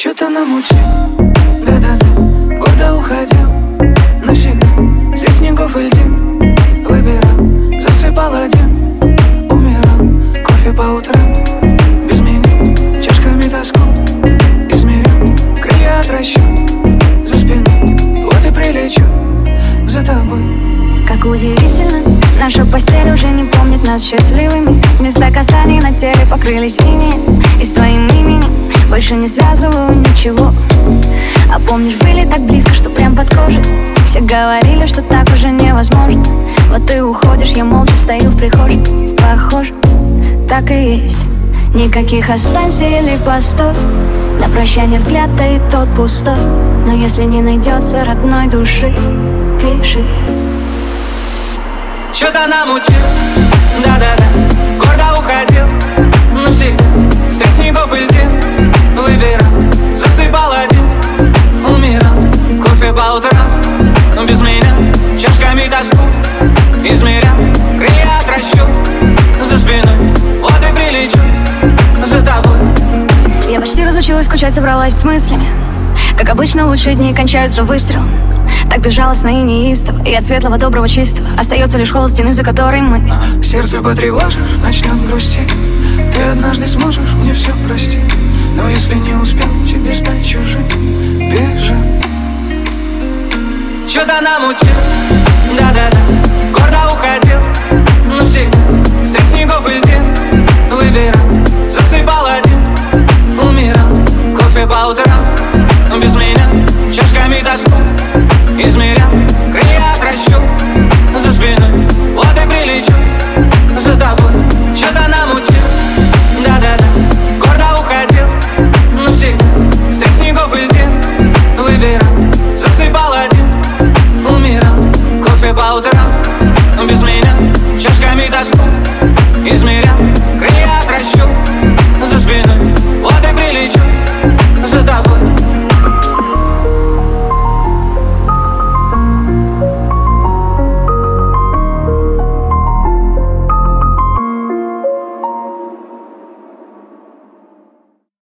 Что-то намутил, да-да-да Гордо уходил? Навсегда. Средь снегов и льдин Выбирал, засыпал один. Умирал, кофе по утрам. Без меня, чашками тоску Измерю, крылья отращу За спиной, вот и прилечу За тобой. Как удивительно, наша постель уже не помнит нас счастливыми. Места касаний на теле покрылись ими. И с твоим именем больше не связываю ничего. А помнишь, были так близко, что прям под кожей? Все говорили, что так уже невозможно. Вот ты уходишь, я молча стою в прихожей. Похоже, так и есть. Никаких останься или постой. На прощание взгляд, да и тот пустой. Но если не найдется родной души Пиши. Что-то намутил, да-да-да Разучилась скучать, собралась с мыслями. Как обычно, лучшие дни кончаются выстрелом. Так безжалостно и неистово И от светлого, доброго, чистого. Остается лишь холод стены, за которой мы. Сердце потревожишь, начнет грустить Ты однажды сможешь мне все простить. Но если не успел тебе стать чужим. Бежим. Что-то намутил, да-да-да. Гордо уходил special